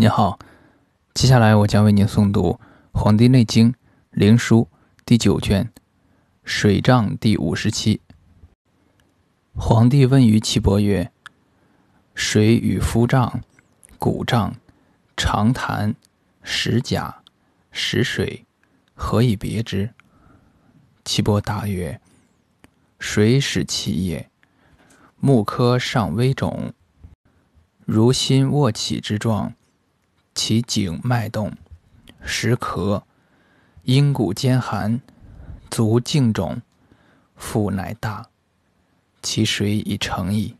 你好，接下来我将为您诵读《黄帝内经·灵枢》第九卷《水胀》第五十七。皇帝问于岐伯曰：“水与夫胀、骨胀、长痰、食甲、食水，何以别之？”岐伯答曰：“水使其也，木科上微肿，如心卧起之状。”其颈脉动，时咳，阴骨坚寒，足胫肿，腹乃大，其水已成矣。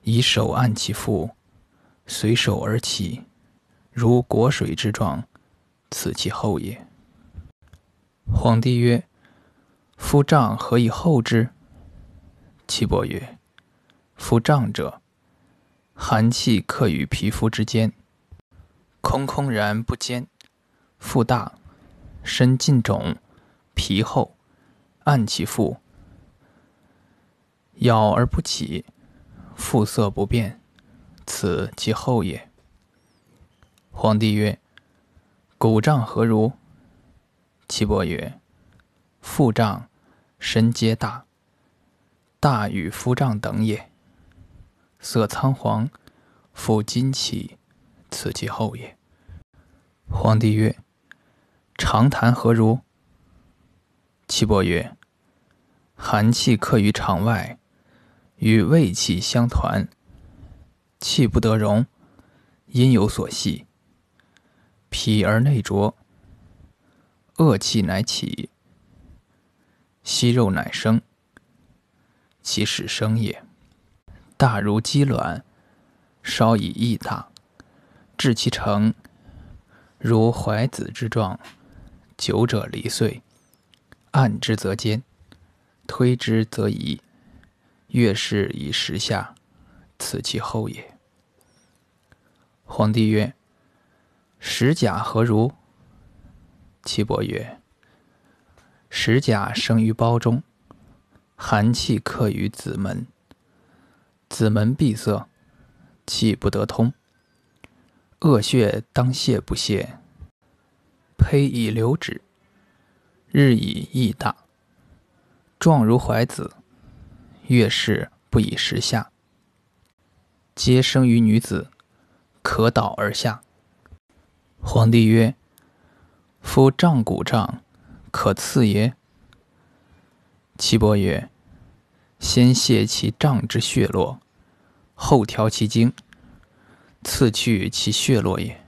以手按其腹，随手而起，如裹水之状，此其后也。皇帝曰：“夫胀何以后之？”岐伯曰：“夫胀者，寒气克于皮肤之间。”空空然不坚，腹大，身尽肿，皮厚，按其腹，咬而不起，腹色不变，此其后也。皇帝曰：“骨胀何如？”岐伯曰：“腹胀，身皆大，大与腹胀等也。色苍黄，腹筋起。”此其后也。皇帝曰：“长痰何如？”岐伯曰：“寒气克于肠外，与胃气相团，气不得容，阴有所系，脾而内浊，恶气乃起，息肉乃生，其始生也。大如鸡卵，稍以益大。”至其成，如怀子之状，久者离碎，按之则坚，推之则移，月事以时下，此其后也。皇帝曰：“石甲何如？”岐伯曰：“石甲生于胞中，寒气克于子门，子门闭塞，气不得通。”恶血当泄不泄，胚以流止，日以益大，状如怀子，月事不以时下，皆生于女子，可导而下。皇帝曰：“夫胀骨胀，可刺也？”岐伯曰：“先泄其胀之血络，后调其经。”刺去其血络也。